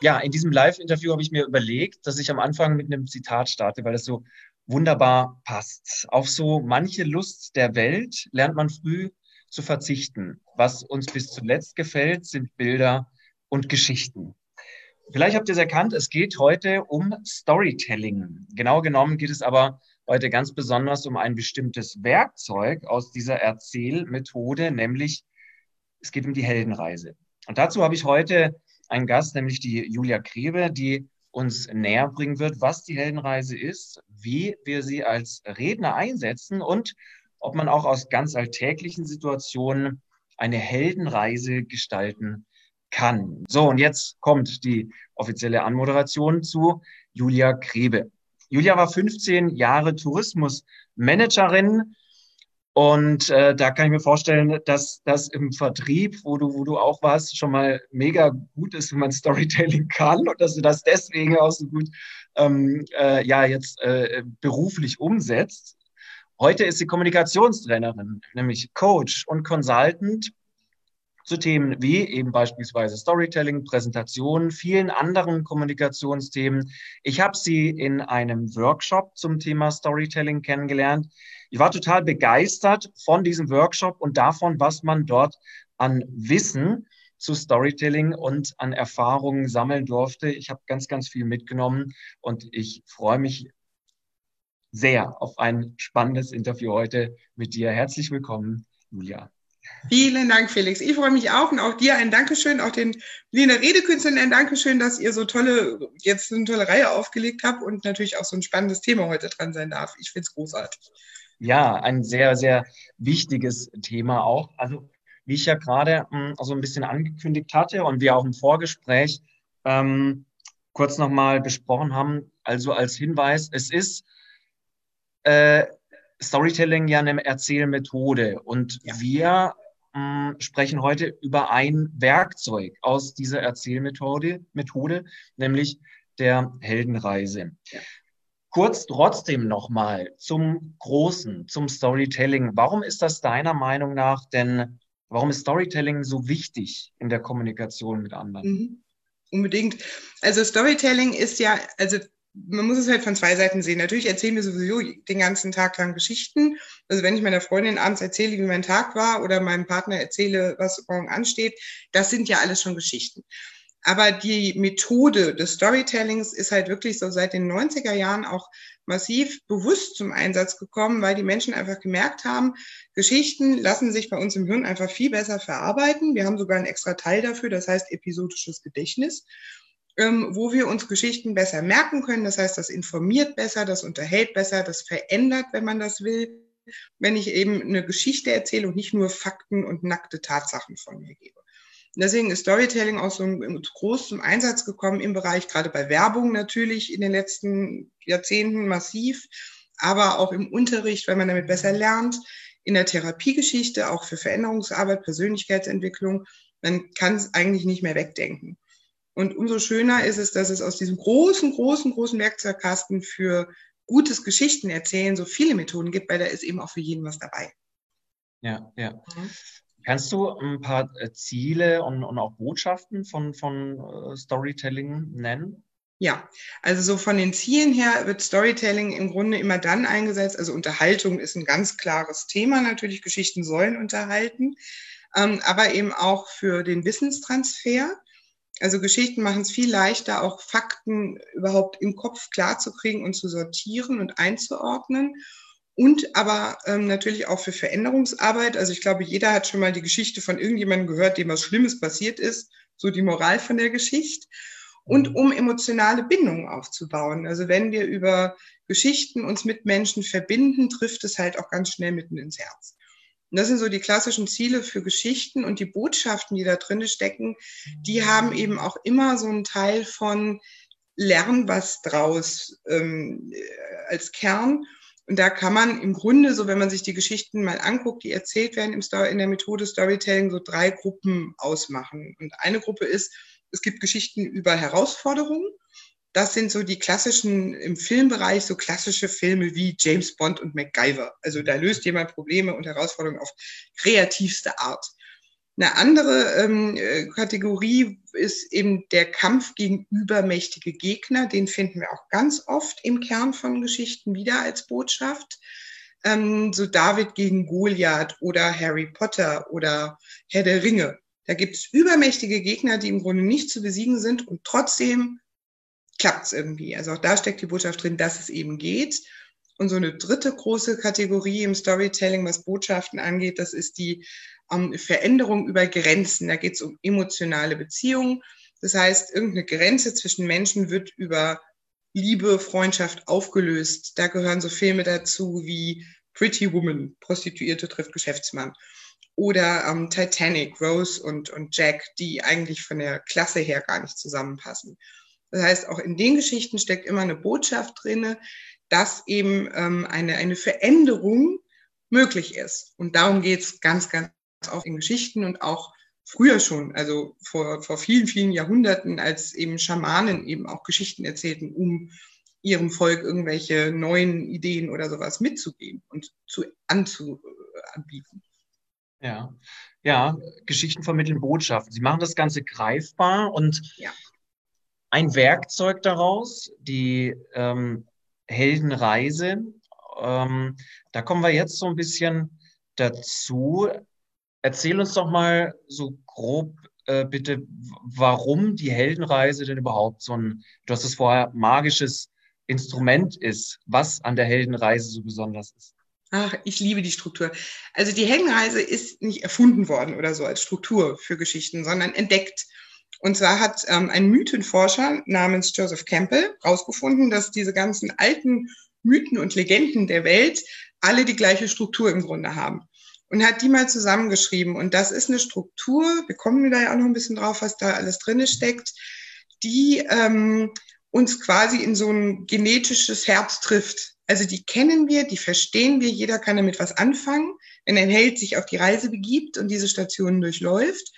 Ja, in diesem Live-Interview habe ich mir überlegt, dass ich am Anfang mit einem Zitat starte, weil es so wunderbar passt. Auf so manche Lust der Welt lernt man früh zu verzichten. Was uns bis zuletzt gefällt, sind Bilder und Geschichten. Vielleicht habt ihr es erkannt, es geht heute um Storytelling. Genau genommen geht es aber heute ganz besonders um ein bestimmtes Werkzeug aus dieser Erzählmethode, nämlich es geht um die Heldenreise. Und dazu habe ich heute einen Gast, nämlich die Julia Krebe, die uns näher bringen wird, was die Heldenreise ist, wie wir sie als Redner einsetzen und ob man auch aus ganz alltäglichen Situationen eine Heldenreise gestalten kann. So, und jetzt kommt die offizielle Anmoderation zu Julia Krebe. Julia war 15 Jahre Tourismusmanagerin, und äh, da kann ich mir vorstellen, dass das im Vertrieb, wo du, wo du auch warst, schon mal mega gut ist, wenn man Storytelling kann und dass du das deswegen auch so gut ähm, äh, ja jetzt äh, beruflich umsetzt. Heute ist sie Kommunikationstrainerin, nämlich Coach und Consultant zu Themen wie eben beispielsweise Storytelling, Präsentation, vielen anderen Kommunikationsthemen. Ich habe sie in einem Workshop zum Thema Storytelling kennengelernt. Ich war total begeistert von diesem Workshop und davon, was man dort an Wissen zu Storytelling und an Erfahrungen sammeln durfte. Ich habe ganz, ganz viel mitgenommen und ich freue mich sehr auf ein spannendes Interview heute mit dir. Herzlich willkommen, Julia. Vielen Dank, Felix. Ich freue mich auch und auch dir ein Dankeschön, auch den Berliner Redekünstlern ein Dankeschön, dass ihr so tolle, jetzt eine tolle Reihe aufgelegt habt und natürlich auch so ein spannendes Thema heute dran sein darf. Ich finde es großartig. Ja, ein sehr, sehr wichtiges Thema auch. Also, wie ich ja gerade ähm, so ein bisschen angekündigt hatte und wir auch im Vorgespräch ähm, kurz nochmal besprochen haben, also als Hinweis, es ist äh, Storytelling ja eine Erzählmethode und ja. wir mh, hm, sprechen heute über ein Werkzeug aus dieser Erzählmethode, Methode, nämlich der Heldenreise. Ja. Kurz trotzdem nochmal zum Großen, zum Storytelling. Warum ist das deiner Meinung nach denn, warum ist Storytelling so wichtig in der Kommunikation mit anderen? Mhm. Unbedingt. Also Storytelling ist ja, also man muss es halt von zwei Seiten sehen. Natürlich erzählen wir sowieso den ganzen Tag lang Geschichten. Also wenn ich meiner Freundin abends erzähle, wie mein Tag war oder meinem Partner erzähle, was morgen ansteht, das sind ja alles schon Geschichten. Aber die Methode des Storytellings ist halt wirklich so seit den 90er Jahren auch massiv bewusst zum Einsatz gekommen, weil die Menschen einfach gemerkt haben, Geschichten lassen sich bei uns im Hirn einfach viel besser verarbeiten. Wir haben sogar einen extra Teil dafür, das heißt episodisches Gedächtnis ähm, wo wir uns Geschichten besser merken können. Das heißt, das informiert besser, das unterhält besser, das verändert, wenn man das will, wenn ich eben eine Geschichte erzähle und nicht nur Fakten und nackte Tatsachen von mir gebe. Deswegen ist Storytelling auch so groß zum Einsatz gekommen im Bereich, gerade bei Werbung natürlich in den letzten Jahrzehnten massiv, aber auch im Unterricht, weil man damit besser lernt, in der Therapiegeschichte, auch für Veränderungsarbeit, Persönlichkeitsentwicklung. Man kann es eigentlich nicht mehr wegdenken. Und umso schöner ist es, dass es aus diesem großen, großen, großen Werkzeugkasten für gutes Geschichten erzählen so viele Methoden gibt, weil da ist eben auch für jeden was dabei. Ja, ja. Mhm. Kannst du ein paar äh, Ziele und, und auch Botschaften von, von uh, Storytelling nennen? Ja, also so von den Zielen her wird Storytelling im Grunde immer dann eingesetzt. Also Unterhaltung ist ein ganz klares Thema. Natürlich, Geschichten sollen unterhalten, ähm, aber eben auch für den Wissenstransfer. Also Geschichten machen es viel leichter, auch Fakten überhaupt im Kopf klarzukriegen und zu sortieren und einzuordnen. Und aber ähm, natürlich auch für Veränderungsarbeit. Also ich glaube, jeder hat schon mal die Geschichte von irgendjemandem gehört, dem was Schlimmes passiert ist. So die Moral von der Geschichte. Und mhm. um emotionale Bindungen aufzubauen. Also wenn wir über Geschichten uns mit Menschen verbinden, trifft es halt auch ganz schnell mitten ins Herz. Und das sind so die klassischen Ziele für Geschichten und die Botschaften, die da drin stecken, die haben eben auch immer so einen Teil von lern was draus ähm, als Kern. Und da kann man im Grunde, so wenn man sich die Geschichten mal anguckt, die erzählt werden im Story, in der Methode Storytelling, so drei Gruppen ausmachen. Und eine Gruppe ist, es gibt Geschichten über Herausforderungen. Das sind so die klassischen im Filmbereich, so klassische Filme wie James Bond und MacGyver. Also da löst jemand Probleme und Herausforderungen auf kreativste Art. Eine andere ähm, äh, Kategorie ist eben der Kampf gegen übermächtige Gegner. Den finden wir auch ganz oft im Kern von Geschichten wieder als Botschaft. Ähm, so David gegen Goliath oder Harry Potter oder Herr der Ringe. Da gibt es übermächtige Gegner, die im Grunde nicht zu besiegen sind und trotzdem klappt es irgendwie. Also auch da steckt die Botschaft drin, dass es eben geht. Und so eine dritte große Kategorie im Storytelling, was Botschaften angeht, das ist die um Veränderung über Grenzen. Da geht es um emotionale Beziehungen. Das heißt, irgendeine Grenze zwischen Menschen wird über Liebe, Freundschaft aufgelöst. Da gehören so Filme dazu wie Pretty Woman, Prostituierte trifft Geschäftsmann. Oder ähm, Titanic, Rose und, und Jack, die eigentlich von der Klasse her gar nicht zusammenpassen. Das heißt, auch in den Geschichten steckt immer eine Botschaft drinne, dass eben ähm, eine, eine Veränderung möglich ist. Und darum geht es ganz, ganz auch in Geschichten und auch früher schon, also vor, vor vielen, vielen Jahrhunderten, als eben Schamanen eben auch Geschichten erzählten, um ihrem Volk irgendwelche neuen Ideen oder sowas mitzugeben und zu, anzubieten. Ja, ja, Geschichten vermitteln Botschaften. Sie machen das Ganze greifbar und ja. ein Werkzeug daraus, die ähm, Heldenreise. Ähm, da kommen wir jetzt so ein bisschen dazu. Erzähl uns doch mal so grob äh, bitte, warum die Heldenreise denn überhaupt so ein, du hast es vorher, magisches Instrument ist, was an der Heldenreise so besonders ist. Ach, ich liebe die Struktur. Also die Heldenreise ist nicht erfunden worden oder so als Struktur für Geschichten, sondern entdeckt. Und zwar hat ähm, ein Mythenforscher namens Joseph Campbell herausgefunden, dass diese ganzen alten Mythen und Legenden der Welt alle die gleiche Struktur im Grunde haben und hat die mal zusammengeschrieben. Und das ist eine Struktur, wir kommen da ja auch noch ein bisschen drauf, was da alles drin steckt, die ähm, uns quasi in so ein genetisches Herz trifft. Also die kennen wir, die verstehen wir, jeder kann damit was anfangen, wenn ein Held sich auf die Reise begibt und diese Stationen durchläuft.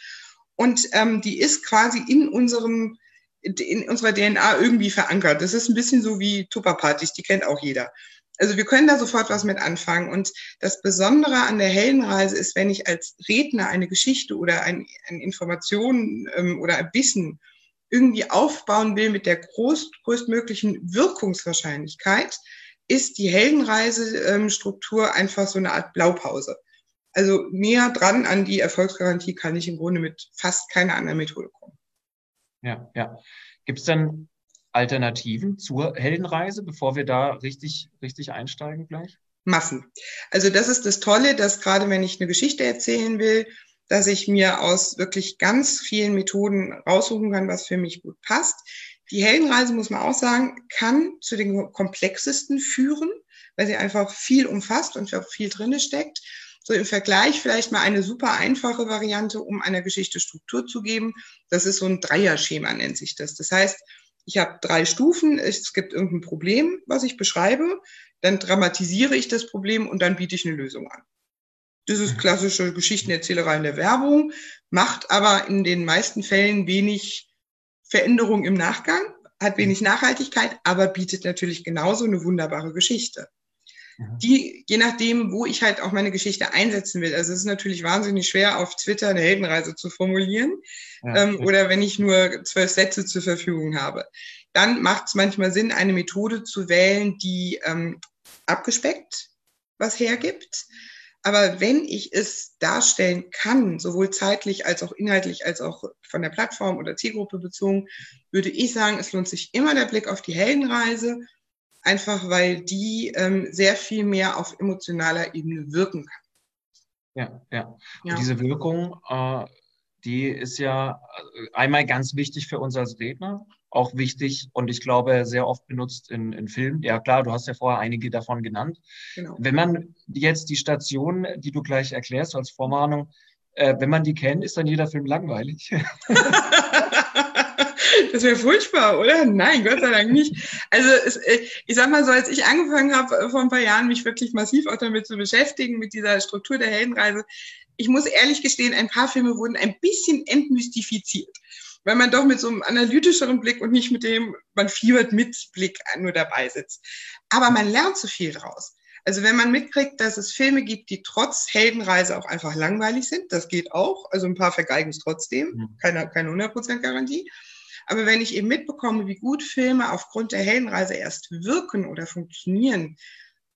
Und ähm, die ist quasi in unserem in unserer DNA irgendwie verankert. Das ist ein bisschen so wie Tupperpartys, die kennt auch jeder. Also wir können da sofort was mit anfangen. Und das Besondere an der Heldenreise ist, wenn ich als Redner eine Geschichte oder ein, eine Information ähm, oder ein Wissen irgendwie aufbauen will mit der groß, größtmöglichen Wirkungswahrscheinlichkeit, ist die Heldenreise-Struktur ähm, einfach so eine Art Blaupause. Also näher dran an die Erfolgsgarantie kann ich im Grunde mit fast keiner anderen Methode kommen. Ja, ja. Gibt es dann Alternativen zur Heldenreise, bevor wir da richtig, richtig einsteigen gleich? Massen. Also das ist das Tolle, dass gerade wenn ich eine Geschichte erzählen will, dass ich mir aus wirklich ganz vielen Methoden raussuchen kann, was für mich gut passt. Die Heldenreise, muss man auch sagen, kann zu den komplexesten führen, weil sie einfach viel umfasst und viel drinne steckt. So im Vergleich vielleicht mal eine super einfache Variante, um einer Geschichte Struktur zu geben. Das ist so ein Dreierschema, nennt sich das. Das heißt, ich habe drei Stufen, es gibt irgendein Problem, was ich beschreibe, dann dramatisiere ich das Problem und dann biete ich eine Lösung an. Das ist mhm. klassische Geschichtenerzählerei in der Werbung, macht aber in den meisten Fällen wenig Veränderung im Nachgang, hat wenig Nachhaltigkeit, aber bietet natürlich genauso eine wunderbare Geschichte die, je nachdem, wo ich halt auch meine Geschichte einsetzen will. Also es ist natürlich wahnsinnig schwer, auf Twitter eine Heldenreise zu formulieren ja, ähm, oder wenn ich nur zwölf Sätze zur Verfügung habe. Dann macht es manchmal Sinn, eine Methode zu wählen, die ähm, abgespeckt was hergibt. Aber wenn ich es darstellen kann, sowohl zeitlich als auch inhaltlich, als auch von der Plattform oder Zielgruppe bezogen, würde ich sagen, es lohnt sich immer der Blick auf die Heldenreise einfach weil die ähm, sehr viel mehr auf emotionaler Ebene wirken kann. Ja, ja. ja. Und diese Wirkung, äh, die ist ja äh, einmal ganz wichtig für uns als Redner, auch wichtig und ich glaube sehr oft benutzt in, in Filmen. Ja klar, du hast ja vorher einige davon genannt. Genau. Wenn man jetzt die Station, die du gleich erklärst als Vorwarnung, äh, wenn man die kennt, ist dann jeder Film langweilig. Das wäre furchtbar, oder? Nein, Gott sei Dank nicht. Also es, äh, ich sag mal so, als ich angefangen habe, äh, vor ein paar Jahren mich wirklich massiv auch damit zu beschäftigen, mit dieser Struktur der Heldenreise, ich muss ehrlich gestehen, ein paar Filme wurden ein bisschen entmystifiziert, weil man doch mit so einem analytischeren Blick und nicht mit dem, man fiebert mit Blick nur dabei sitzt. Aber man lernt so viel draus. Also wenn man mitkriegt, dass es Filme gibt, die trotz Heldenreise auch einfach langweilig sind, das geht auch. Also ein paar vergeigen es trotzdem, mhm. keine, keine 100% Garantie. Aber wenn ich eben mitbekomme, wie gut Filme aufgrund der Heldenreise erst wirken oder funktionieren,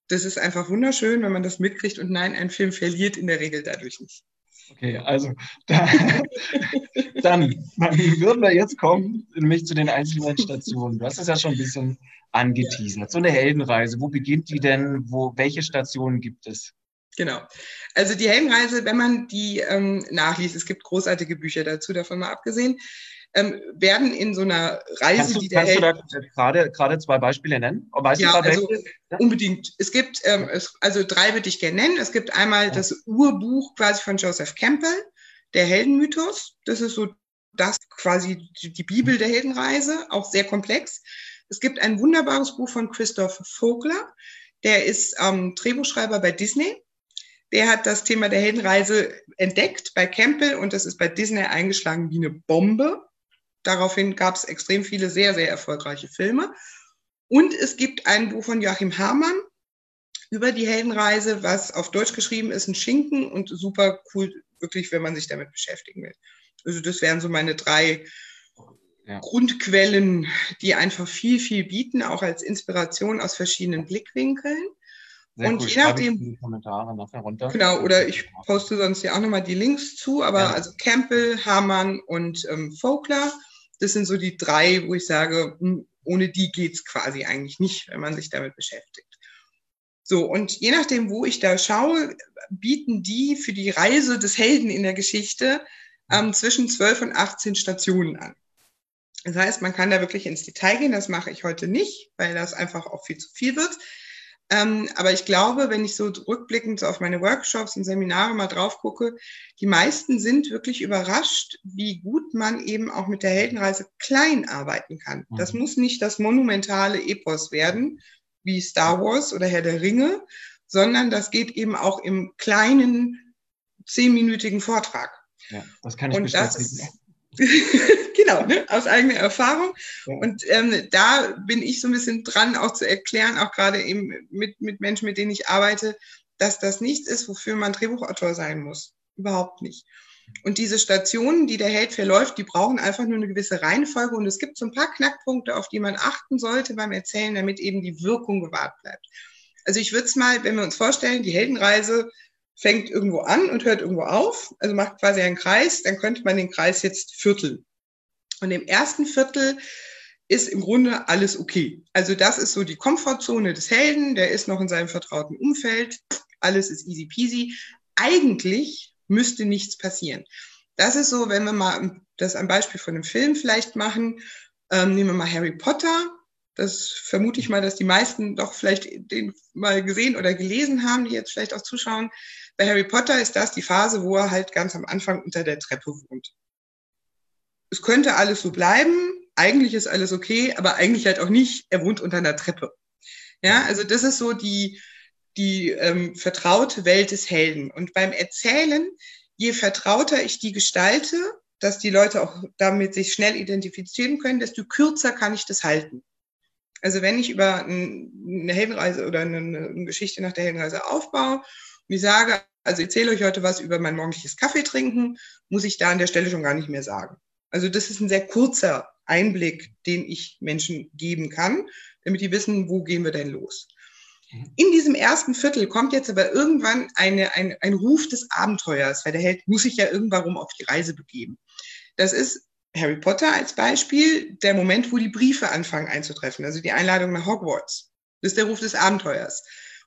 das ist einfach wunderschön, wenn man das mitkriegt. Und nein, ein Film verliert in der Regel dadurch nicht. Okay, also da, dann, dann würden wir jetzt kommen, nämlich zu den einzelnen Stationen. Du hast es ja schon ein bisschen angeteasert. So eine Heldenreise, wo beginnt die denn? Wo, welche Stationen gibt es? Genau. Also die Heldenreise, wenn man die ähm, nachliest, es gibt großartige Bücher dazu, davon mal abgesehen, ähm, werden in so einer Reise, kannst du, die der kannst Held... du da gerade, gerade zwei Beispiele nennen? Weißt ja, also unbedingt. Es gibt, ähm, es, also drei würde ich gerne nennen. Es gibt einmal ja. das Urbuch quasi von Joseph Campbell, der Heldenmythos. Das ist so das quasi die Bibel der Heldenreise, auch sehr komplex. Es gibt ein wunderbares Buch von Christoph Vogler, der ist ähm, Drehbuchschreiber bei Disney. Der hat das Thema der Heldenreise entdeckt bei Campbell und das ist bei Disney eingeschlagen wie eine Bombe. Daraufhin gab es extrem viele sehr, sehr erfolgreiche Filme. Und es gibt ein Buch von Joachim Herrmann über die Heldenreise, was auf Deutsch geschrieben ist, ein Schinken und super cool, wirklich, wenn man sich damit beschäftigen will. Also das wären so meine drei ja. Grundquellen, die einfach viel, viel bieten, auch als Inspiration aus verschiedenen Blickwinkeln. Sehr und cool. je nachdem. Kommentare nachher runter. Genau, oder ich poste sonst ja auch nochmal die Links zu, aber ja. also Campbell, Hamann und ähm, Vogler, das sind so die drei, wo ich sage, hm, ohne die geht's quasi eigentlich nicht, wenn man sich damit beschäftigt. So, und je nachdem, wo ich da schaue, bieten die für die Reise des Helden in der Geschichte ähm, zwischen 12 und 18 Stationen an. Das heißt, man kann da wirklich ins Detail gehen. Das mache ich heute nicht, weil das einfach auch viel zu viel wird. Ähm, aber ich glaube, wenn ich so rückblickend so auf meine Workshops und Seminare mal drauf gucke, die meisten sind wirklich überrascht, wie gut man eben auch mit der Heldenreise klein arbeiten kann. Mhm. Das muss nicht das monumentale Epos werden, wie Star Wars oder Herr der Ringe, sondern das geht eben auch im kleinen zehnminütigen Vortrag. Ja, das kann ich und bestätigen. genau, ne? aus eigener Erfahrung. Ja. Und ähm, da bin ich so ein bisschen dran, auch zu erklären, auch gerade eben mit, mit Menschen, mit denen ich arbeite, dass das nichts ist, wofür man Drehbuchautor sein muss. Überhaupt nicht. Und diese Stationen, die der Held verläuft, die brauchen einfach nur eine gewisse Reihenfolge. Und es gibt so ein paar Knackpunkte, auf die man achten sollte beim Erzählen, damit eben die Wirkung gewahrt bleibt. Also ich würde es mal, wenn wir uns vorstellen, die Heldenreise fängt irgendwo an und hört irgendwo auf, also macht quasi einen Kreis, dann könnte man den Kreis jetzt vierteln. Und im ersten Viertel ist im Grunde alles okay. Also das ist so die Komfortzone des Helden, der ist noch in seinem vertrauten Umfeld, alles ist easy peasy. Eigentlich müsste nichts passieren. Das ist so, wenn wir mal das am Beispiel von einem Film vielleicht machen, ähm, nehmen wir mal Harry Potter. Das vermute ich mal, dass die meisten doch vielleicht den mal gesehen oder gelesen haben, die jetzt vielleicht auch zuschauen. Bei Harry Potter ist das die Phase, wo er halt ganz am Anfang unter der Treppe wohnt es könnte alles so bleiben, eigentlich ist alles okay, aber eigentlich halt auch nicht, er wohnt unter einer Treppe. Ja, also das ist so die, die ähm, vertraute Welt des Helden. Und beim Erzählen, je vertrauter ich die gestalte, dass die Leute auch damit sich schnell identifizieren können, desto kürzer kann ich das halten. Also wenn ich über eine Heldenreise oder eine, Geschichte nach der Heldenreise aufbaue und ich sage, also ich erzähle euch heute was über mein morgendliches Kaffee trinken, muss ich da an der Stelle schon gar nicht mehr sagen. Also das ist ein sehr kurzer Einblick, den ich Menschen geben kann, damit die wissen, wo gehen wir denn los. Mhm. In diesem ersten Viertel kommt jetzt aber irgendwann eine, ein, ein Ruf des Abenteuers, weil der Held muss sich ja irgendwann auf die Reise begeben. Das ist Harry Potter als Beispiel, der Moment, wo die Briefe anfangen einzutreffen, also die Einladung nach Hogwarts. Das ist der Ruf des Abenteuers.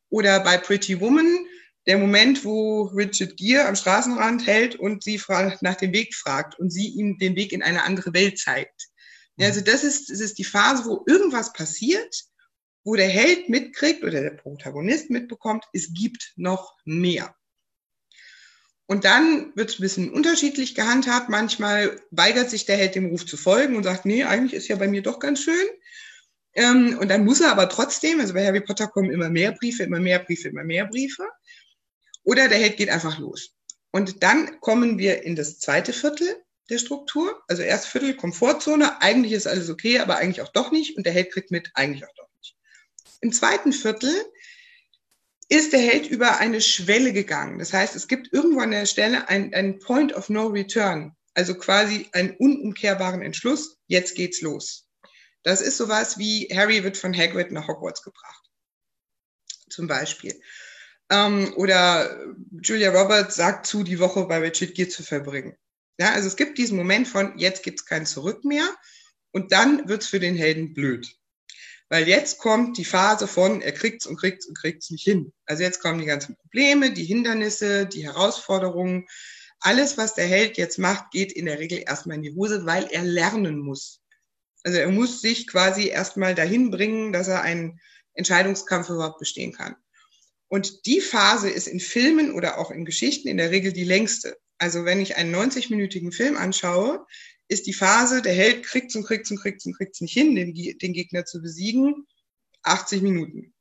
Oder bei Pretty Woman der Moment, wo Richard Gere am Straßenrand hält und sie nach dem Weg fragt und sie ihm den Weg in eine andere Welt zeigt. Ja, also das ist, das ist die Phase, wo irgendwas passiert, wo der Held mitkriegt oder der Protagonist mitbekommt, es gibt noch mehr. Und dann wird es ein bisschen unterschiedlich gehandhabt. Manchmal weigert sich der Held dem Ruf zu folgen und sagt, nee, eigentlich ist ja bei mir doch ganz schön. Ähm, und dann muss er aber trotzdem, also bei Harry Potter kommen immer mehr Briefe, immer mehr Briefe, immer mehr Briefe. Oder der Held geht einfach los. Und dann kommen wir in das zweite Viertel der Struktur. Also erst Viertel Komfortzone, eigentlich ist alles okay, aber eigentlich auch doch nicht. Und der Held kriegt mit, eigentlich auch doch nicht. Im zweiten Viertel ist der Held über eine Schwelle gegangen. Das heißt, es gibt irgendwo an der Stelle ein, Point of No Return, also quasi einen unumkehrbaren Entschluss. Jetzt geht's los. Das ist sowas wie Harry wird von Hagrid nach Hogwarts gebracht. Zum Beispiel. Ähm, oder Julia Roberts sagt zu, die Woche bei Richard Gere zu verbringen. Ja, also es gibt diesen Moment von, jetzt gibt's kein Zurück mehr. Und dann wird's für den Helden blöd. Weil jetzt kommt die Phase von, er kriegt's und kriegt's und kriegt's nicht hin. Also jetzt kommen die ganzen Probleme, die Hindernisse, die Herausforderungen. Alles, was der Held jetzt macht, geht in der Regel erstmal in die Hose, weil er lernen muss. Also er muss sich quasi erstmal dahin bringen, dass er einen Entscheidungskampf überhaupt bestehen kann. Und die Phase ist in Filmen oder auch in Geschichten in der Regel die längste. Also wenn ich einen 90-minütigen Film anschaue, ist die Phase, der Held kriegt's und kriegt's und kriegt's und kriegt's nicht hin, den, den Gegner zu besiegen, 80 Minuten.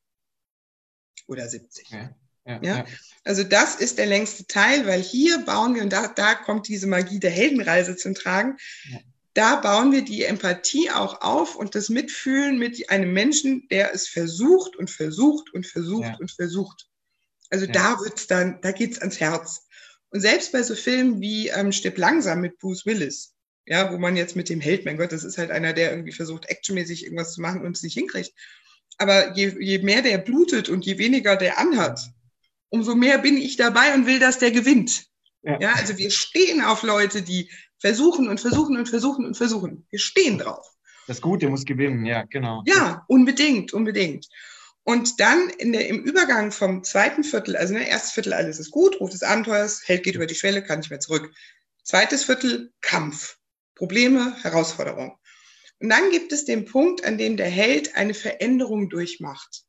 Oder 70. Ja, ja, ja, Also das ist der längste Teil, weil hier bauen wir, und da, da kommt diese Magie der Heldenreise zum Tragen. Da bauen wir die Empathie auch auf und das Mitfühlen mit einem Menschen, der es versucht und versucht und versucht und versucht. Also da wird's dann, da geht's ans Herz. Und selbst bei so Filmen wie ähm, Stipp langsam mit Bruce Willis, ja, wo man jetzt mit dem Held, mein Gott, das ist halt einer, der irgendwie versucht, actionmäßig irgendwas zu machen und es nicht hinkriegt. Aber je, je mehr der blutet und je weniger der anhat, umso mehr bin ich dabei und will, dass der gewinnt. Ja. ja, also wir stehen auf Leute, die versuchen und versuchen und versuchen und versuchen. Wir stehen drauf. Das Gute muss gewinnen, ja, genau. Ja, unbedingt, unbedingt. Und dann in der, im Übergang vom zweiten Viertel, also ne, erstes Viertel, alles ist gut, Ruf des Abenteuers, Held geht über die Schwelle, kann nicht mehr zurück. Zweites Viertel, Kampf. Probleme, Herausforderungen. Und dann gibt es den Punkt, an dem der Held eine Veränderung durchmacht.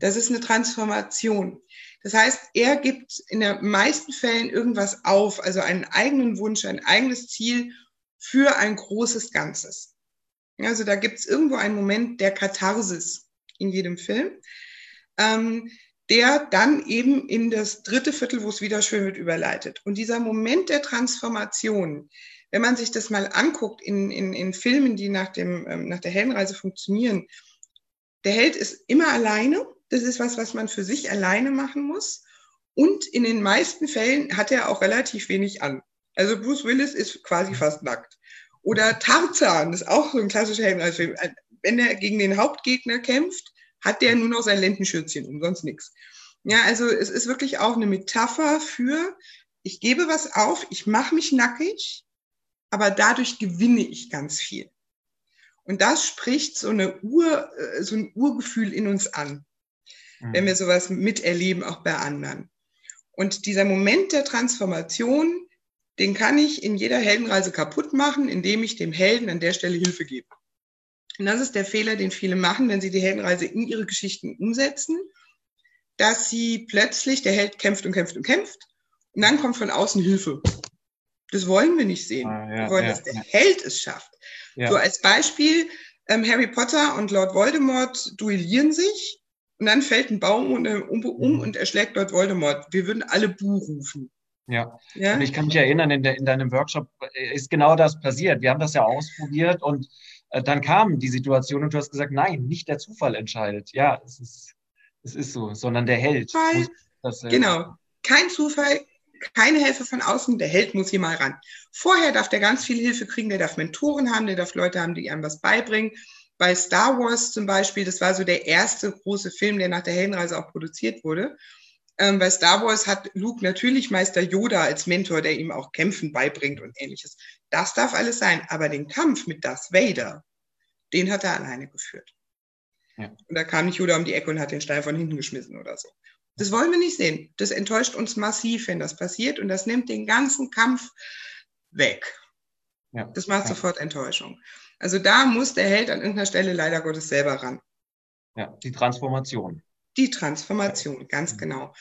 Das ist eine Transformation. Das heißt, er gibt in den meisten Fällen irgendwas auf, also einen eigenen Wunsch, ein eigenes Ziel für ein großes Ganzes. Also da gibt es irgendwo einen Moment der Katharsis in jedem Film, ähm, der dann eben in das dritte Viertel, wo es wieder schön wird, überleitet. Und dieser Moment der Transformation, wenn man sich das mal anguckt in, in, in Filmen, die nach, dem, ähm, nach der Heldenreise funktionieren, der Held ist immer alleine. Das ist was, was man für sich alleine machen muss. Und in den meisten Fällen hat er auch relativ wenig an. Also Bruce Willis ist quasi fast nackt. Oder Tarzan ist auch so ein klassischer Heldenreisefilm. Wenn er gegen den Hauptgegner kämpft, hat der nur noch sein Lendenschürzchen um, sonst nichts. Ja, also es ist wirklich auch eine Metapher für, ich gebe was auf, ich mache mich nackig, aber dadurch gewinne ich ganz viel. Und das spricht so eine Ur, äh, so ein Urgefühl in uns an, mhm. wenn wir sowas miterleben, auch bei anderen. Und dieser Moment der Transformation, den kann ich in jeder Heldenreise kaputt machen, indem ich dem Helden an der Stelle Hilfe gebe. Und das ist der Fehler, den viele machen, wenn sie die Heldenreise in ihre Geschichten umsetzen, dass sie plötzlich, der Held kämpft und kämpft und kämpft, und dann kommt von außen Hilfe. Das wollen wir nicht sehen. Ah, ja, wir wollen, ja, dass der ja. Held es schafft. So als Beispiel, ähm, Harry Potter und Lord Voldemort duellieren sich und dann fällt ein Baum und, um, um mhm. und erschlägt Lord Voldemort. Wir würden alle Buh rufen. Ja. ja, und ich kann mich erinnern, in, der, in deinem Workshop äh, ist genau das passiert. Wir haben das ja ausprobiert und äh, dann kam die Situation und du hast gesagt, nein, nicht der Zufall entscheidet. Ja, es ist, es ist so, sondern der Held. Weil, das, äh, genau, kein Zufall, keine Hilfe von außen, der Held muss hier mal ran. Vorher darf der ganz viel Hilfe kriegen, der darf Mentoren haben, der darf Leute haben, die einem was beibringen. Bei Star Wars zum Beispiel, das war so der erste große Film, der nach der Heldenreise auch produziert wurde. Ähm, bei Star Wars hat Luke natürlich Meister Yoda als Mentor, der ihm auch Kämpfen beibringt und ähnliches. Das darf alles sein, aber den Kampf mit Darth Vader, den hat er alleine geführt. Ja. Und da kam nicht Yoda um die Ecke und hat den Stein von hinten geschmissen oder so. Das wollen wir nicht sehen. Das enttäuscht uns massiv, wenn das passiert und das nimmt den ganzen Kampf weg. Ja. Das macht ja. sofort Enttäuschung. Also da muss der Held an irgendeiner Stelle leider Gottes selber ran. Ja, die Transformation. Die Transformation, ganz genau.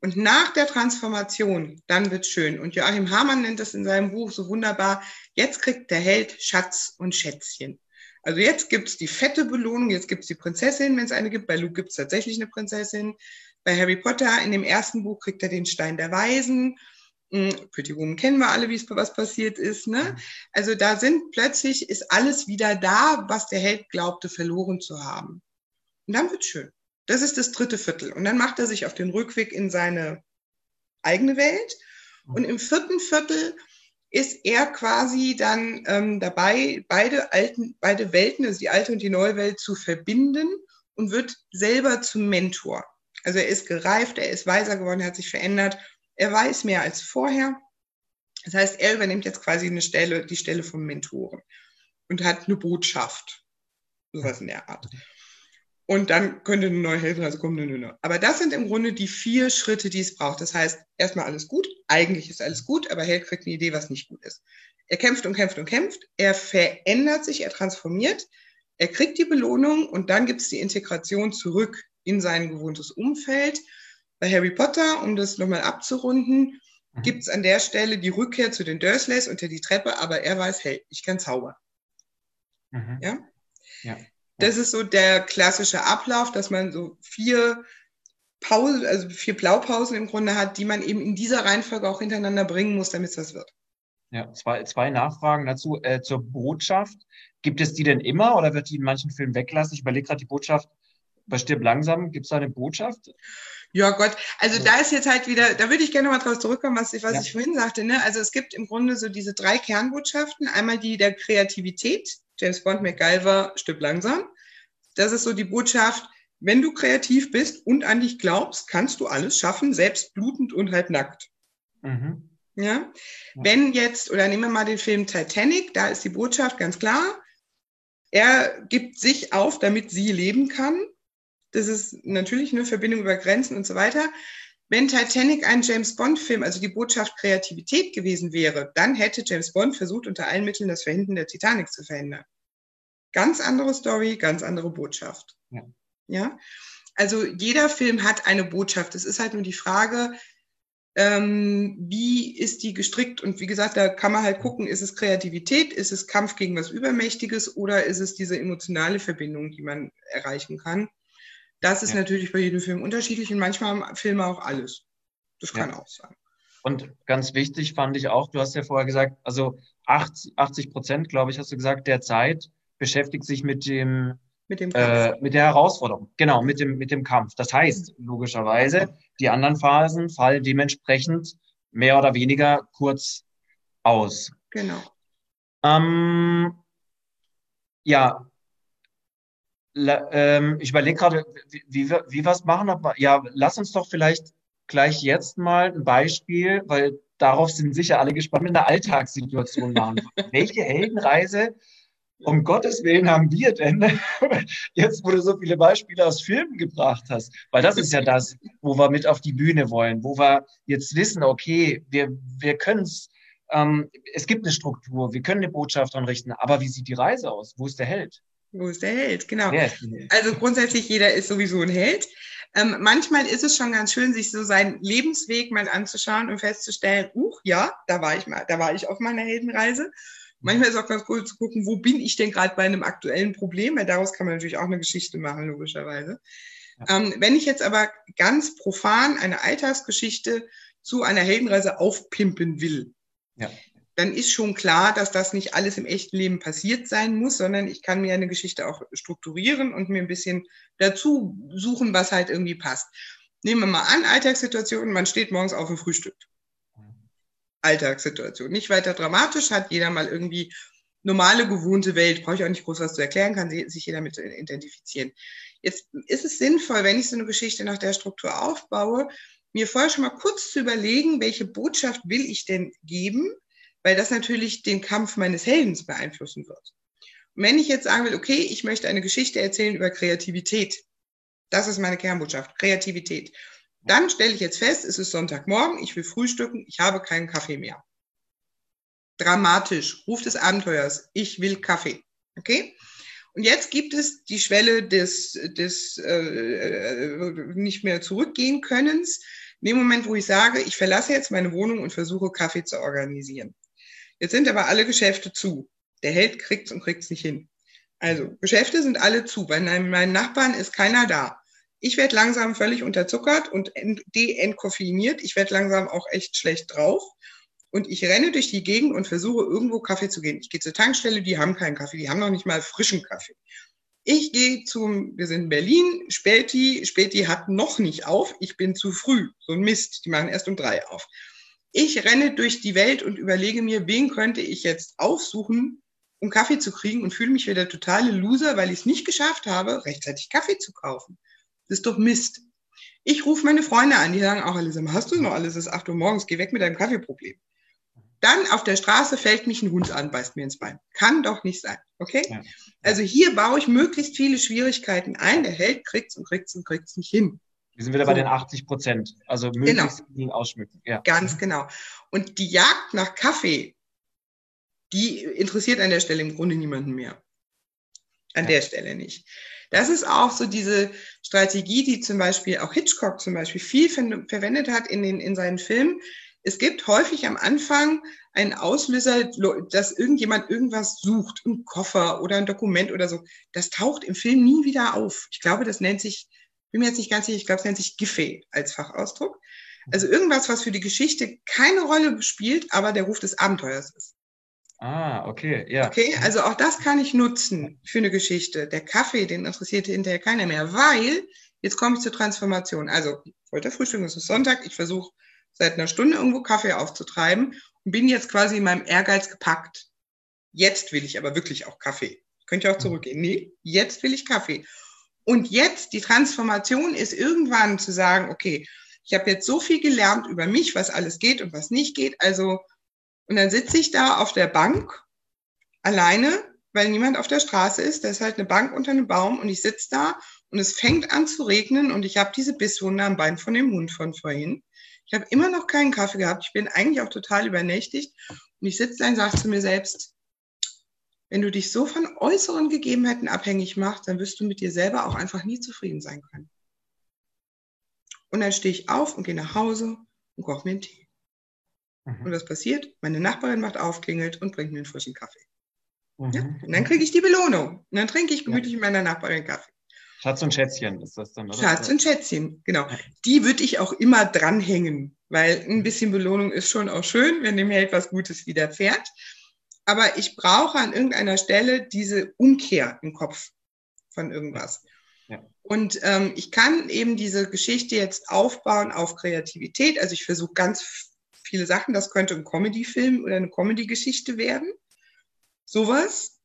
Und nach der Transformation, dann wird schön. Und Joachim Hamann nennt das in seinem Buch so wunderbar, jetzt kriegt der Held Schatz und Schätzchen. Also jetzt gibt's die fette Belohnung, jetzt gibt's die Prinzessin, wenn es eine gibt. Bei Luke gibt's tatsächlich eine Prinzessin. Bei Harry Potter in dem ersten Buch kriegt er den Stein der Weisen. Pretty Woman kennen wir alle, wie es was passiert ist. Ne? Also da sind plötzlich ist alles wieder da, was der Held glaubte verloren zu haben. Und dann wird schön. Das ist das dritte Viertel. Und dann macht er sich auf den Rückweg in seine eigene Welt. Und im vierten Viertel ist er quasi dann ähm, dabei, beide alten, beide Welten, also die alte und die neue Welt, zu verbinden und wird selber zum Mentor. Also er ist gereift, er ist weiser geworden, er hat sich verändert, er weiß mehr als vorher. Das heißt, er übernimmt jetzt quasi eine Stelle, die Stelle vom Mentoren und hat eine Botschaft. Sowas in der Art und dann könnte eine neue Helferreise kommen. Nö, nö, nö. Aber das sind im Grunde die vier Schritte, die es braucht. Das heißt, erstmal alles gut, eigentlich ist alles gut, aber Held kriegt eine Idee, was nicht gut ist. Er kämpft und kämpft und kämpft, er verändert sich, er transformiert, er kriegt die Belohnung und dann gibt es die Integration zurück in sein gewohntes Umfeld. Bei Harry Potter, um das nochmal abzurunden, mhm. gibt es an der Stelle die Rückkehr zu den Dursleys unter die Treppe, aber er weiß, hey, ich kann zaubern. Mhm. Ja? ja. Das ist so der klassische Ablauf, dass man so vier Pausen, also vier Blaupausen im Grunde hat, die man eben in dieser Reihenfolge auch hintereinander bringen muss, damit es das wird. Ja, zwei, zwei Nachfragen dazu. Äh, zur Botschaft. Gibt es die denn immer oder wird die in manchen Filmen weggelassen? Ich überlege gerade die Botschaft bei Stirb langsam. Gibt es da eine Botschaft? Ja Gott, also da ist jetzt halt wieder, da würde ich gerne mal drauf zurückkommen, was ich, was ja. ich vorhin sagte. Ne? Also es gibt im Grunde so diese drei Kernbotschaften. Einmal die der Kreativität, James Bond, MacGyver, Stück langsam. Das ist so die Botschaft, wenn du kreativ bist und an dich glaubst, kannst du alles schaffen, selbst blutend und halb nackt. Mhm. Ja? ja? Wenn jetzt, oder nehmen wir mal den Film Titanic, da ist die Botschaft ganz klar, er gibt sich auf, damit sie leben kann. Das ist natürlich eine Verbindung über Grenzen und so weiter. Wenn Titanic ein James Bond-Film, also die Botschaft Kreativität gewesen wäre, dann hätte James Bond versucht, unter allen Mitteln das Verhindern der Titanic zu verhindern. Ganz andere Story, ganz andere Botschaft. Ja. ja? Also jeder Film hat eine Botschaft. Es ist halt nur die Frage, ähm, wie ist die gestrickt? Und wie gesagt, da kann man halt gucken, ist es Kreativität, ist es Kampf gegen was Übermächtiges oder ist es diese emotionale Verbindung, die man erreichen kann? Das ist ja. natürlich bei jedem Film unterschiedlich und manchmal haben Filme auch alles. Das kann ja. auch sein. Und ganz wichtig fand ich auch, du hast ja vorher gesagt, also 80 Prozent, glaube ich, hast du gesagt, der Zeit beschäftigt sich mit dem, mit, dem äh, mit der Herausforderung, genau, mit dem, mit dem Kampf. Das heißt, logischerweise, die anderen Phasen fallen dementsprechend mehr oder weniger kurz aus. Genau. Ähm, ja, ähm, ich überlege gerade, wie, wie, wie wir es machen. Ja, lass uns doch vielleicht gleich jetzt mal ein Beispiel, weil darauf sind sicher alle gespannt, mit einer Alltagssituation machen. Welche Heldenreise um Gottes Willen haben wir denn, jetzt wo du so viele Beispiele aus Filmen gebracht hast, weil das ist ja das, wo wir mit auf die Bühne wollen, wo wir jetzt wissen, okay, wir, wir können es, ähm, es gibt eine Struktur, wir können eine Botschaft anrichten, aber wie sieht die Reise aus? Wo ist der Held? Wo ist der Held? Genau. Held? Also grundsätzlich jeder ist sowieso ein Held. Ähm, manchmal ist es schon ganz schön, sich so seinen Lebensweg mal anzuschauen und festzustellen, uch, ja, da war ich mal, da war ich auf meiner Heldenreise. Manchmal ist es auch ganz cool zu gucken, wo bin ich denn gerade bei einem aktuellen Problem, weil daraus kann man natürlich auch eine Geschichte machen, logischerweise. Ja. Ähm, wenn ich jetzt aber ganz profan eine Alltagsgeschichte zu einer Heldenreise aufpimpen will, ja. Dann ist schon klar, dass das nicht alles im echten Leben passiert sein muss, sondern ich kann mir eine Geschichte auch strukturieren und mir ein bisschen dazu suchen, was halt irgendwie passt. Nehmen wir mal an, Alltagssituationen, man steht morgens auf und frühstückt. Alltagssituation. Nicht weiter dramatisch, hat jeder mal irgendwie normale, gewohnte Welt, brauche ich auch nicht groß was zu erklären, kann sich jeder mit identifizieren. Jetzt ist es sinnvoll, wenn ich so eine Geschichte nach der Struktur aufbaue, mir vorher schon mal kurz zu überlegen, welche Botschaft will ich denn geben, weil das natürlich den Kampf meines Heldens beeinflussen wird. Und wenn ich jetzt sagen will, okay, ich möchte eine Geschichte erzählen über Kreativität, das ist meine Kernbotschaft, Kreativität. Dann stelle ich jetzt fest, es ist Sonntagmorgen, ich will frühstücken, ich habe keinen Kaffee mehr. Dramatisch, Ruf des Abenteuers, ich will Kaffee. Okay? Und jetzt gibt es die Schwelle des, des äh, nicht mehr zurückgehen Könnens, In dem Moment, wo ich sage, ich verlasse jetzt meine Wohnung und versuche Kaffee zu organisieren. Jetzt sind aber alle Geschäfte zu. Der Held kriegt's und kriegt's nicht hin. Also Geschäfte sind alle zu. Bei meinen Nachbarn ist keiner da. Ich werde langsam völlig unterzuckert und de-entkoffeiniert. Ich werde langsam auch echt schlecht drauf. Und ich renne durch die Gegend und versuche irgendwo Kaffee zu gehen. Ich gehe zur Tankstelle, die haben keinen Kaffee, die haben noch nicht mal frischen Kaffee. Ich gehe zum, wir sind in Berlin, Späti, Späti hat noch nicht auf, ich bin zu früh. So ein Mist, die machen erst um drei auf. Ich renne durch die Welt und überlege mir, wen könnte ich jetzt aufsuchen, um Kaffee zu kriegen und fühle mich wie der totale Loser, weil ich es nicht geschafft habe, rechtzeitig Kaffee zu kaufen. Das ist doch Mist. Ich rufe meine Freunde an, die sagen auch alle, hast du noch alles? Es ist 8 Uhr morgens, geh weg mit deinem Kaffeeproblem. Dann auf der Straße fällt mich ein Hund an, beißt mir ins Bein. Kann doch nicht sein. Okay? Ja. Also hier baue ich möglichst viele Schwierigkeiten ein. Der Held kriegt's und kriegt's und kriegt's nicht hin. Wir sind wieder so. bei den 80 Prozent. Also möglichst genau. ausschmücken. Ja. Ganz genau. Und die Jagd nach Kaffee, die interessiert an der Stelle im Grunde niemanden mehr. An ja. der Stelle nicht. Das ist auch so diese Strategie, die zum Beispiel auch Hitchcock zum Beispiel viel verwendet hat in, den, in seinen Filmen, es gibt häufig am Anfang einen Auslöser, dass irgendjemand irgendwas sucht, einen Koffer oder ein Dokument oder so. Das taucht im Film nie wieder auf. Ich glaube, das nennt sich, bin mir jetzt nicht ganz sicher, ich glaube, es nennt sich Giffey als Fachausdruck. Also irgendwas, was für die Geschichte keine Rolle spielt, aber der Ruf des Abenteuers ist. Ah, okay, ja. Okay, also auch das kann ich nutzen für eine Geschichte. Der Kaffee, den interessiert hinterher keiner mehr, weil jetzt komme ich zur Transformation. Also, heute Frühstück, es ist Sonntag, ich versuche seit einer Stunde irgendwo Kaffee aufzutreiben und bin jetzt quasi in meinem Ehrgeiz gepackt. Jetzt will ich aber wirklich auch Kaffee. Könnt ihr auch zurückgehen. Nee, jetzt will ich Kaffee. Und jetzt, die Transformation ist irgendwann zu sagen, okay, ich habe jetzt so viel gelernt über mich, was alles geht und was nicht geht. Also, und dann sitze ich da auf der Bank alleine, weil niemand auf der Straße ist. Da ist halt eine Bank unter einem Baum und ich sitze da und es fängt an zu regnen und ich habe diese Bisswunde am Bein von dem Hund von vorhin. Ich habe immer noch keinen Kaffee gehabt. Ich bin eigentlich auch total übernächtigt. Und ich sitze da und sage zu mir selbst, wenn du dich so von äußeren Gegebenheiten abhängig machst, dann wirst du mit dir selber auch einfach nie zufrieden sein können. Und dann stehe ich auf und gehe nach Hause und koche mir einen Tee. Mhm. Und was passiert? Meine Nachbarin macht auf, klingelt und bringt mir einen frischen Kaffee. Mhm. Ja? Und dann kriege ich die Belohnung. Und dann trinke ich gemütlich ja. mit meiner Nachbarin Kaffee. Schatz und Schätzchen ist das dann, oder? Schatz und Schätzchen, genau. Die würde ich auch immer dranhängen, weil ein bisschen Belohnung ist schon auch schön, wenn dem Held was Gutes widerfährt. Aber ich brauche an irgendeiner Stelle diese Umkehr im Kopf von irgendwas. Ja. Und ähm, ich kann eben diese Geschichte jetzt aufbauen auf Kreativität. Also ich versuche ganz viele Sachen. Das könnte ein Comedy-Film oder eine Comedy-Geschichte werden. Sowas.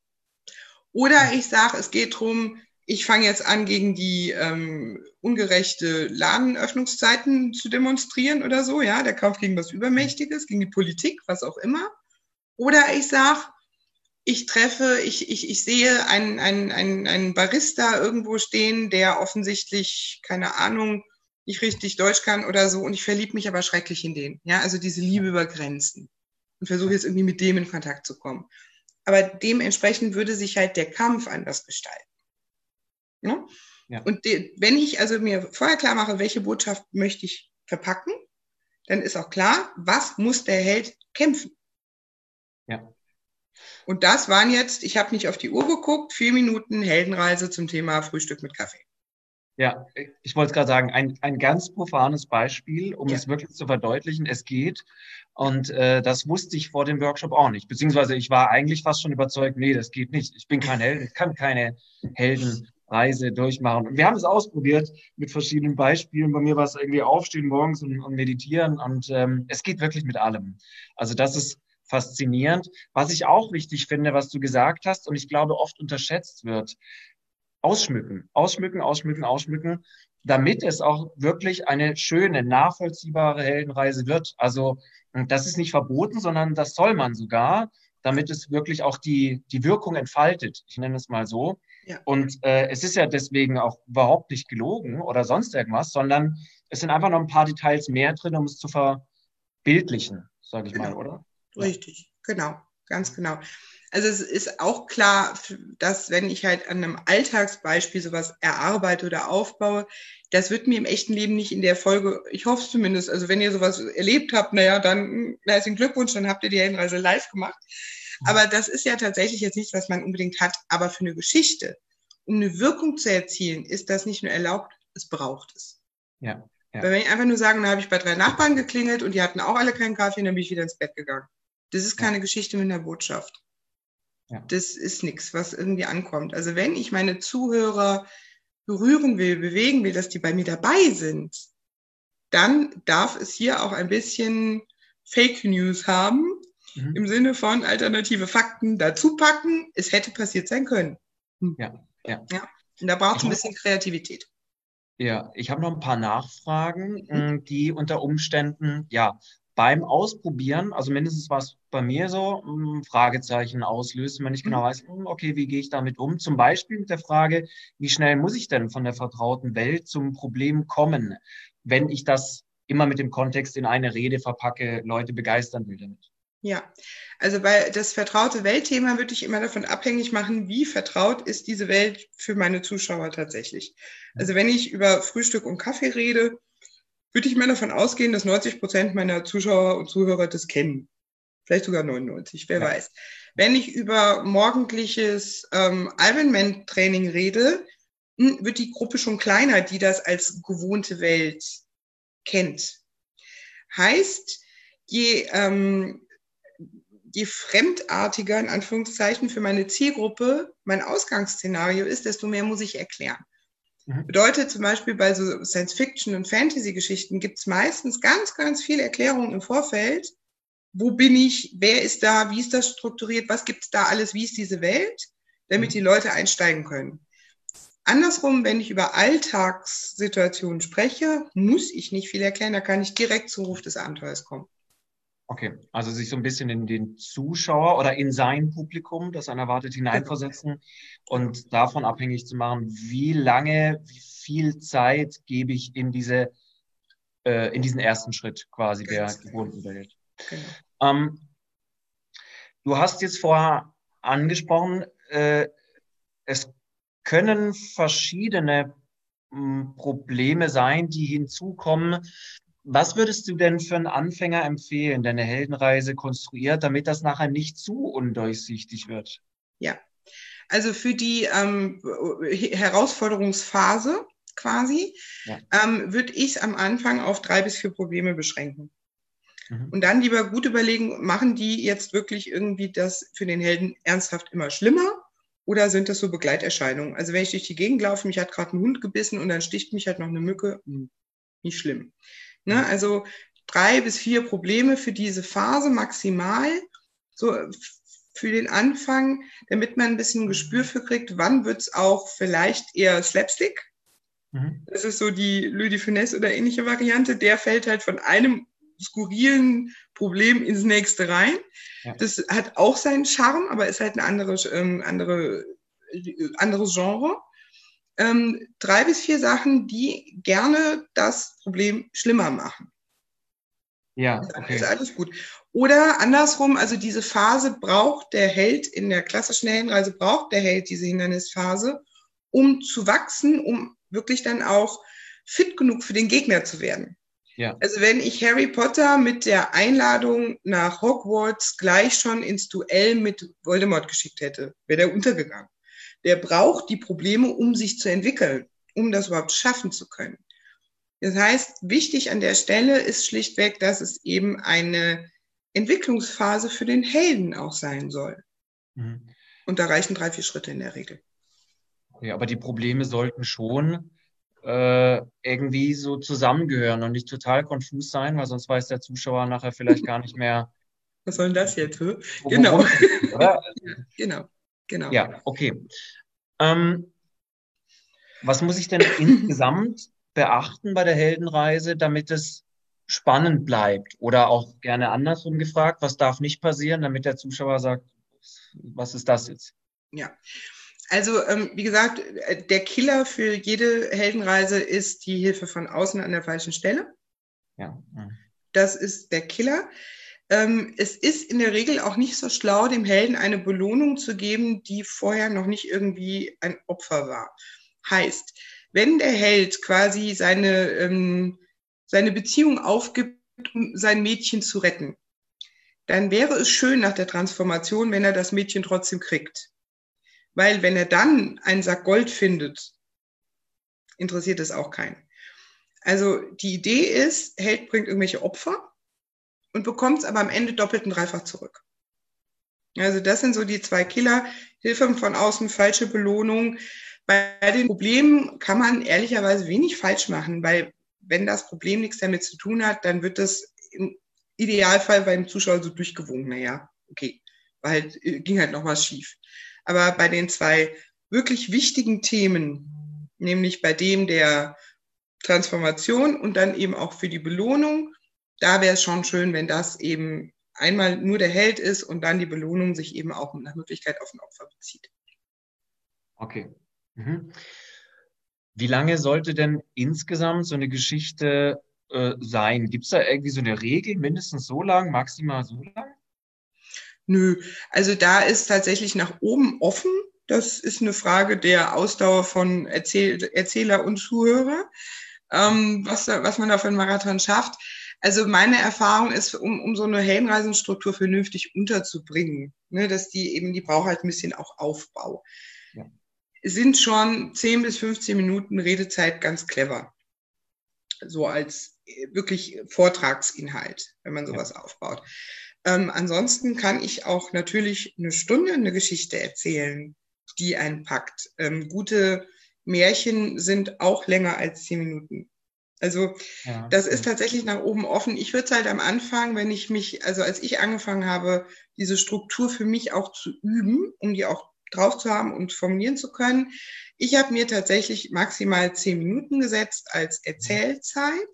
Oder ich sage, es geht darum, ich fange jetzt an, gegen die ähm, ungerechte Ladenöffnungszeiten zu demonstrieren oder so, ja, der Kauf gegen was Übermächtiges, gegen die Politik, was auch immer. Oder ich sage, ich treffe, ich, ich, ich sehe einen, einen, einen, einen Barista irgendwo stehen, der offensichtlich, keine Ahnung, nicht richtig Deutsch kann oder so und ich verliebe mich aber schrecklich in den. Ja, also diese Liebe über Grenzen und versuche jetzt irgendwie mit dem in Kontakt zu kommen. Aber dementsprechend würde sich halt der Kampf anders gestalten. Ne? Ja. Und die, wenn ich also mir vorher klar mache, welche Botschaft möchte ich verpacken, dann ist auch klar, was muss der Held kämpfen. Ja. Und das waren jetzt, ich habe nicht auf die Uhr geguckt, vier Minuten Heldenreise zum Thema Frühstück mit Kaffee. Ja, ich wollte gerade sagen, ein, ein ganz profanes Beispiel, um ja. es wirklich zu verdeutlichen, es geht. Und äh, das wusste ich vor dem Workshop auch nicht. Beziehungsweise ich war eigentlich fast schon überzeugt, nee, das geht nicht. Ich bin kein Held, ich kann keine Helden Reise durchmachen. Und wir haben es ausprobiert mit verschiedenen Beispielen. Bei mir war es irgendwie aufstehen morgens und, und meditieren und ähm, es geht wirklich mit allem. Also das ist faszinierend. Was ich auch wichtig finde, was du gesagt hast und ich glaube oft unterschätzt wird, ausschmücken, ausschmücken, ausschmücken, ausschmücken, damit es auch wirklich eine schöne, nachvollziehbare Heldenreise wird. Also das ist nicht verboten, sondern das soll man sogar, damit es wirklich auch die, die Wirkung entfaltet. Ich nenne es mal so. Und äh, es ist ja deswegen auch überhaupt nicht gelogen oder sonst irgendwas, sondern es sind einfach noch ein paar Details mehr drin, um es zu verbildlichen, sage ich genau. mal, oder? Richtig, genau. ganz genau. Also es ist auch klar, dass wenn ich halt an einem Alltagsbeispiel sowas erarbeite oder aufbaue, das wird mir im echten Leben nicht in der Folge, ich hoffe es zumindest, also wenn ihr sowas erlebt habt, naja, dann herzlichen Glückwunsch, dann habt ihr die Heldenreise live gemacht. Aber das ist ja tatsächlich jetzt nichts, was man unbedingt hat. Aber für eine Geschichte, um eine Wirkung zu erzielen, ist das nicht nur erlaubt, es braucht es. Ja. ja. Weil wenn ich einfach nur sage, dann habe ich bei drei Nachbarn geklingelt und die hatten auch alle keinen Kaffee, dann bin ich wieder ins Bett gegangen. Das ist keine. Geschichte mit einer Botschaft. Ja. Das ist nichts, was irgendwie ankommt. Also wenn ich meine Zuhörer berühren will, bewegen will, dass die bei mir dabei sind, dann darf es hier auch ein bisschen Fake News haben, mhm. im Sinne von alternative Fakten dazu packen. Es hätte passiert sein können. Hm. Ja, ja. ja. Und da braucht es ein bisschen Kreativität. Ja, ich habe noch ein paar Nachfragen, mhm. die unter Umständen ja beim Ausprobieren, also mindestens war es bei mir so, hm, Fragezeichen auslösen, wenn ich genau mhm. weiß, hm, okay, wie gehe ich damit um? Zum Beispiel mit der Frage, wie schnell muss ich denn von der vertrauten Welt zum Problem kommen, wenn ich das immer mit dem Kontext in eine Rede verpacke, Leute begeistern will damit? Ja, also bei das vertraute Weltthema würde ich immer davon abhängig machen, wie vertraut ist diese Welt für meine Zuschauer tatsächlich. Also wenn ich über Frühstück und Kaffee rede, würde ich mal davon ausgehen, dass 90 Prozent meiner Zuschauer und Zuhörer das kennen. Vielleicht sogar 99, wer ja. weiß. Wenn ich über morgendliches ähm, Ironman-Training rede, hm, wird die Gruppe schon kleiner, die das als gewohnte Welt kennt. Heißt, je, ähm, je fremdartiger, in Anführungszeichen, für meine Zielgruppe mein Ausgangsszenario ist, desto mehr muss ich erklären. Mhm. Bedeutet zum Beispiel bei so Science-Fiction- und Fantasy-Geschichten gibt es meistens ganz, ganz viele Erklärungen im Vorfeld. Wo bin ich? Wer ist da? Wie ist das strukturiert? Was gibt es da alles? Wie ist diese Welt? Damit mhm. die Leute einsteigen können. Andersrum, wenn ich über Alltagssituationen spreche, muss ich nicht viel erklären, da kann ich direkt zum Ruf des Abenteuers kommen. Okay, also sich so ein bisschen in den Zuschauer oder in sein Publikum, das einen erwartet, hineinversetzen und davon abhängig zu machen, wie lange, wie viel Zeit gebe ich in diese, äh, in diesen ersten Schritt quasi der genau. gewohnten Welt. Genau. Ähm, du hast jetzt vorher angesprochen, äh, es können verschiedene hm, Probleme sein, die hinzukommen, was würdest du denn für einen Anfänger empfehlen, der eine Heldenreise konstruiert, damit das nachher nicht zu undurchsichtig wird? Ja, also für die ähm, Herausforderungsphase quasi ja. ähm, würde ich es am Anfang auf drei bis vier Probleme beschränken. Mhm. Und dann lieber gut überlegen, machen die jetzt wirklich irgendwie das für den Helden ernsthaft immer schlimmer? Oder sind das so Begleiterscheinungen? Also wenn ich durch die Gegend laufe, mich hat gerade ein Hund gebissen und dann sticht mich halt noch eine Mücke, hm, nicht schlimm. Ne? Also drei bis vier Probleme für diese Phase maximal, so für den Anfang, damit man ein bisschen ein Gespür für kriegt, wann wird's auch vielleicht eher Slapstick. Mhm. Das ist so die de Finesse oder ähnliche Variante. Der fällt halt von einem skurrilen Problem ins nächste rein. Ja. Das hat auch seinen Charme, aber ist halt ein anderes, ähm, andere, äh, anderes Genre ähm, drei bis vier Sachen, die gerne das Problem schlimmer machen. Ja, okay. Ist alles gut. Oder andersrum, also diese Phase braucht der Held in der klassischen Heldenreise, braucht der Held diese Hindernisphase, um zu wachsen, um wirklich dann auch fit genug für den Gegner zu werden. Ja. Also wenn ich Harry Potter mit der Einladung nach Hogwarts gleich schon ins Duell mit Voldemort geschickt hätte, wäre der untergegangen der braucht die Probleme, um sich zu entwickeln, um das überhaupt schaffen zu können. Das heißt, wichtig an der Stelle ist schlichtweg, dass es eben eine Entwicklungsphase für den Helden auch sein soll. Mhm. Und da reichen drei, vier Schritte in der Regel. Okay, aber die Probleme sollten schon äh, irgendwie so zusammengehören und nicht total konfus sein, weil sonst weiß der Zuschauer nachher vielleicht gar nicht mehr. Was soll denn das jetzt? Genau. genau. Genau. Ja, okay. Ähm, was muss ich denn insgesamt beachten bei der Heldenreise, damit es spannend bleibt? Oder auch gerne andersrum gefragt, was darf nicht passieren, damit der Zuschauer sagt, was ist das jetzt? Ja. Also, ähm, wie gesagt, der Killer für jede Heldenreise ist die Hilfe von außen an der falschen Stelle. Ja. Das ist der Killer. ähm, es ist in der Regel auch nicht so schlau, dem Helden eine Belohnung zu geben, die vorher noch nicht irgendwie ein Opfer war. Heißt, wenn der Held quasi seine, ähm, seine Beziehung aufgibt, um sein Mädchen zu retten, dann wäre es schön nach der Transformation, wenn er das Mädchen trotzdem kriegt. Weil wenn er dann einen Sack Gold findet, interessiert es auch keinen. Also die Idee ist, Held bringt irgendwelche Opfer und bekommt es aber am Ende doppelt und dreifach zurück. Also das sind so die zwei Killer. Hilfe von außen, falsche Belohnung. Bei den Problemen kann man ehrlicherweise wenig falsch machen, weil wenn das Problem nichts damit zu tun hat, dann wird das im Idealfall beim Zuschauer so durchgewunken. Naja, okay, war halt, ging halt noch was schief. Aber bei den zwei wirklich wichtigen Themen, nämlich bei dem der Transformation und dann eben auch für die Belohnung, da wäre es schon schön, wenn das eben einmal nur der Held ist und dann die Belohnung sich eben auch nach Möglichkeit auf ein Opfer bezieht. Okay. Mhm. Wie lange sollte denn insgesamt so eine Geschichte äh, sein? Gibt es da irgendwie so eine Regel, mindestens so lang, maximal so lang? Nö, also da ist tatsächlich nach oben offen. Das ist eine Frage der Ausdauer von Erzähl Erzähler und Zuhörer, ähm, was, was man da für einen Marathon schafft. Also meine Erfahrung ist, um, um so eine Heldenreisenstruktur vernünftig unterzubringen, ne, dass die eben, die braucht halt ein bisschen auch Aufbau. Ja. Sind schon 10 bis 15 Minuten Redezeit ganz clever. So als äh, wirklich Vortragsinhalt, wenn man sowas ja. aufbaut. Ähm, ansonsten kann ich auch natürlich eine Stunde eine Geschichte erzählen, die einen packt. Ähm, gute Märchen sind auch länger als zehn Minuten. Also ja, das ist tatsächlich nach oben offen. Ich würde es halt am Anfang, wenn ich mich, also als ich angefangen habe, diese Struktur für mich auch zu üben, um die auch drauf zu haben und formulieren zu können. Ich habe mir tatsächlich maximal zehn Minuten gesetzt als Erzählzeit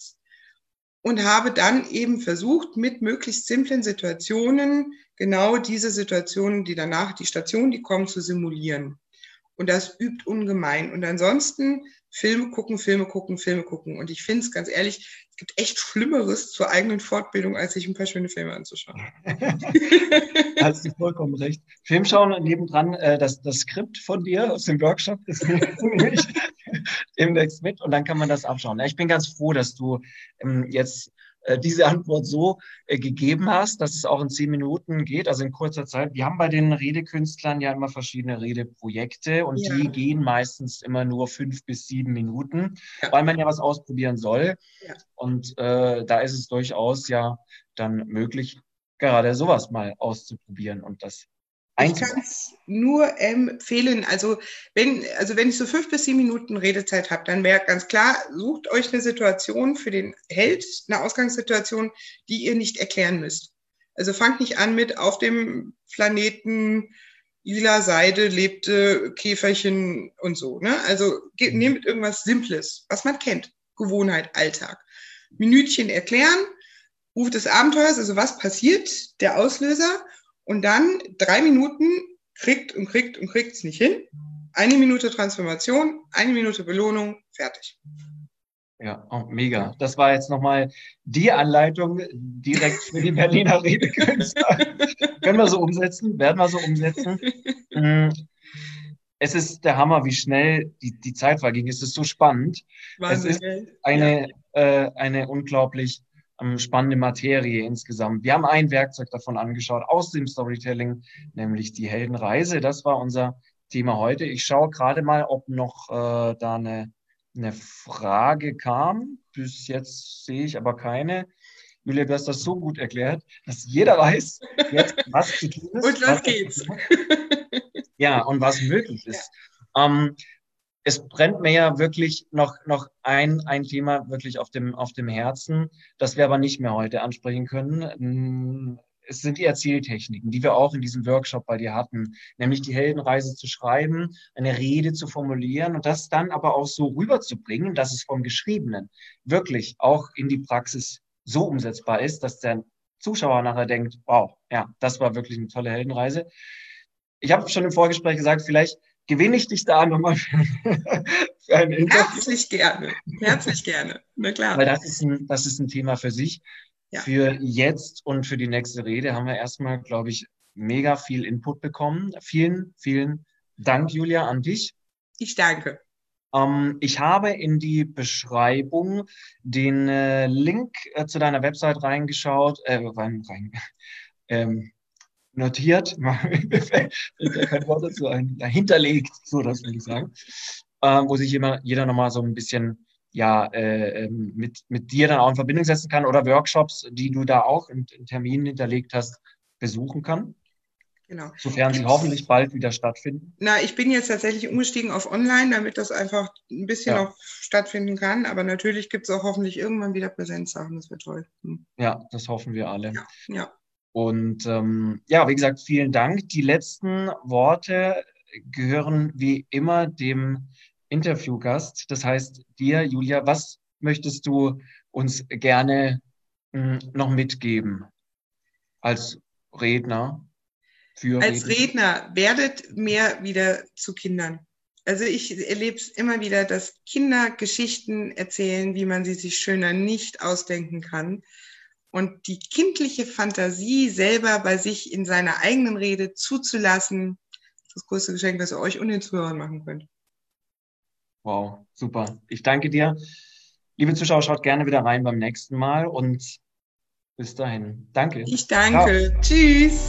und habe dann eben versucht, mit möglichst simplen Situationen genau diese Situationen, die danach, die Stationen, die kommen, zu simulieren. Und das übt ungemein. Und ansonsten Filme gucken, Filme gucken, Filme gucken. Und ich finde es ganz ehrlich, es gibt echt Schlimmeres zur eigenen Fortbildung, als sich ein paar schöne Filme anzuschauen. Hast du vollkommen recht. Filmschauen nebendran, äh, das, das Skript von dir aus dem Workshop, das nehme ich demnächst mit und dann kann man das abschauen. Ja, ich bin ganz froh, dass du ähm, jetzt äh, diese Antwort so äh, gegeben hast, dass es auch in zehn Minuten geht, also in kurzer Zeit. Wir haben bei den Redekünstlern ja immer verschiedene Redeprojekte und ja. die gehen meistens immer nur fünf bis sieben Minuten, ja. weil man ja was ausprobieren soll. Und äh, da ist es durchaus ja dann möglich, gerade sowas mal auszuprobieren und das ich kann es nur empfehlen. Also wenn, also wenn ich so fünf bis sieben Minuten Redezeit habe, dann wäre ganz klar, sucht euch eine Situation für den Held, eine Ausgangssituation, die ihr nicht erklären müsst. Also fangt nicht an mit auf dem Planeten lila Seide lebte Käferchen und so. Ne? Also mhm. nehmt irgendwas Simples, was man kennt. Gewohnheit, Alltag. Minütchen erklären, Ruf des Abenteuers, also was passiert, der Auslöser und dann drei Minuten kriegt und kriegt und kriegt es nicht hin. Eine Minute Transformation, eine Minute Belohnung, fertig. Ja, oh, mega. Das war jetzt nochmal die Anleitung direkt für die Berliner Redekünstler. Können wir so umsetzen? Werden wir so umsetzen? Mm. Es ist der Hammer, wie schnell die, die Zeit verging. Es ist so spannend. Wahnsinn. Es ist eine, ja. äh, eine unglaublich ähm, spannende Materie insgesamt. Wir haben ein Werkzeug davon angeschaut aus dem Storytelling, nämlich die Heldenreise. Das war unser Thema heute. Ich schaue gerade mal, ob noch äh, da eine, eine Frage kam. Bis jetzt sehe ich aber keine. Julia, du hast das so gut erklärt, dass jeder weiß, jetzt, was zu tun ist. Und los geht's. Ja, und was möglich ist. Ja. Ähm, es brennt mir ja wirklich noch, noch ein, ein Thema wirklich auf dem, auf dem Herzen, das wir aber nicht mehr heute ansprechen können. Es sind die Erzähltechniken, die wir auch in diesem Workshop bei dir hatten, nämlich die Heldenreise zu schreiben, eine Rede zu formulieren und das dann aber auch so rüberzubringen, dass es vom Geschriebenen wirklich auch in die Praxis so umsetzbar ist, dass der Zuschauer nachher denkt, wow, ja, das war wirklich eine tolle Heldenreise. Ich habe schon im Vorgespräch gesagt, vielleicht gewinne ich dich da nochmal für, für ein Interview. Herzlich gerne, herzlich gerne, na klar. Weil das ist ein, das ist ein Thema für sich. Ja. Für jetzt und für die nächste Rede haben wir erstmal, glaube ich, mega viel Input bekommen. Vielen, vielen Dank, Julia, an dich. Ich danke. Ähm, ich habe in die Beschreibung den äh, Link äh, zu deiner Website reingeschaut, äh, rein, rein ähm, notiert, kein Wort dazu ein, hinterlegt, so das will ich sagen, ähm, wo sich immer, jeder nochmal so ein bisschen ja, äh, ähm, mit, mit dir dann auch in Verbindung setzen kann oder Workshops, die du da auch in, in Terminen hinterlegt hast, besuchen kann. Genau. Sofern sie hoffentlich bald wieder stattfinden. Na, ich bin jetzt tatsächlich umgestiegen auf Online, damit das einfach ein bisschen ja. noch stattfinden kann. Aber natürlich gibt es auch hoffentlich irgendwann wieder Präsenzsachen. Das wird toll. Hm. Ja, das hoffen wir alle. Ja. ja. Und ähm, ja, wie gesagt, vielen Dank. Die letzten Worte gehören wie immer dem Interviewgast. Das heißt, dir, Julia, was möchtest du uns gerne mh, hm, noch mitgeben als Redner? Für als Redner? Redner werdet mehr wieder zu Kindern. Also ich erlebe es immer wieder, dass Kinder Geschichten erzählen, wie man sie sich schöner nicht ausdenken kann. Und die kindliche Fantasie selber bei sich in seiner eigenen Rede zuzulassen, ist das größte Geschenk, was ihr euch und den Zuhörern machen könnt. Wow, super. Ich danke dir. Liebe Zuschauer, schaut gerne wieder rein beim nächsten Mal und bis dahin. Danke. Ich danke. Ciao. Tschüss.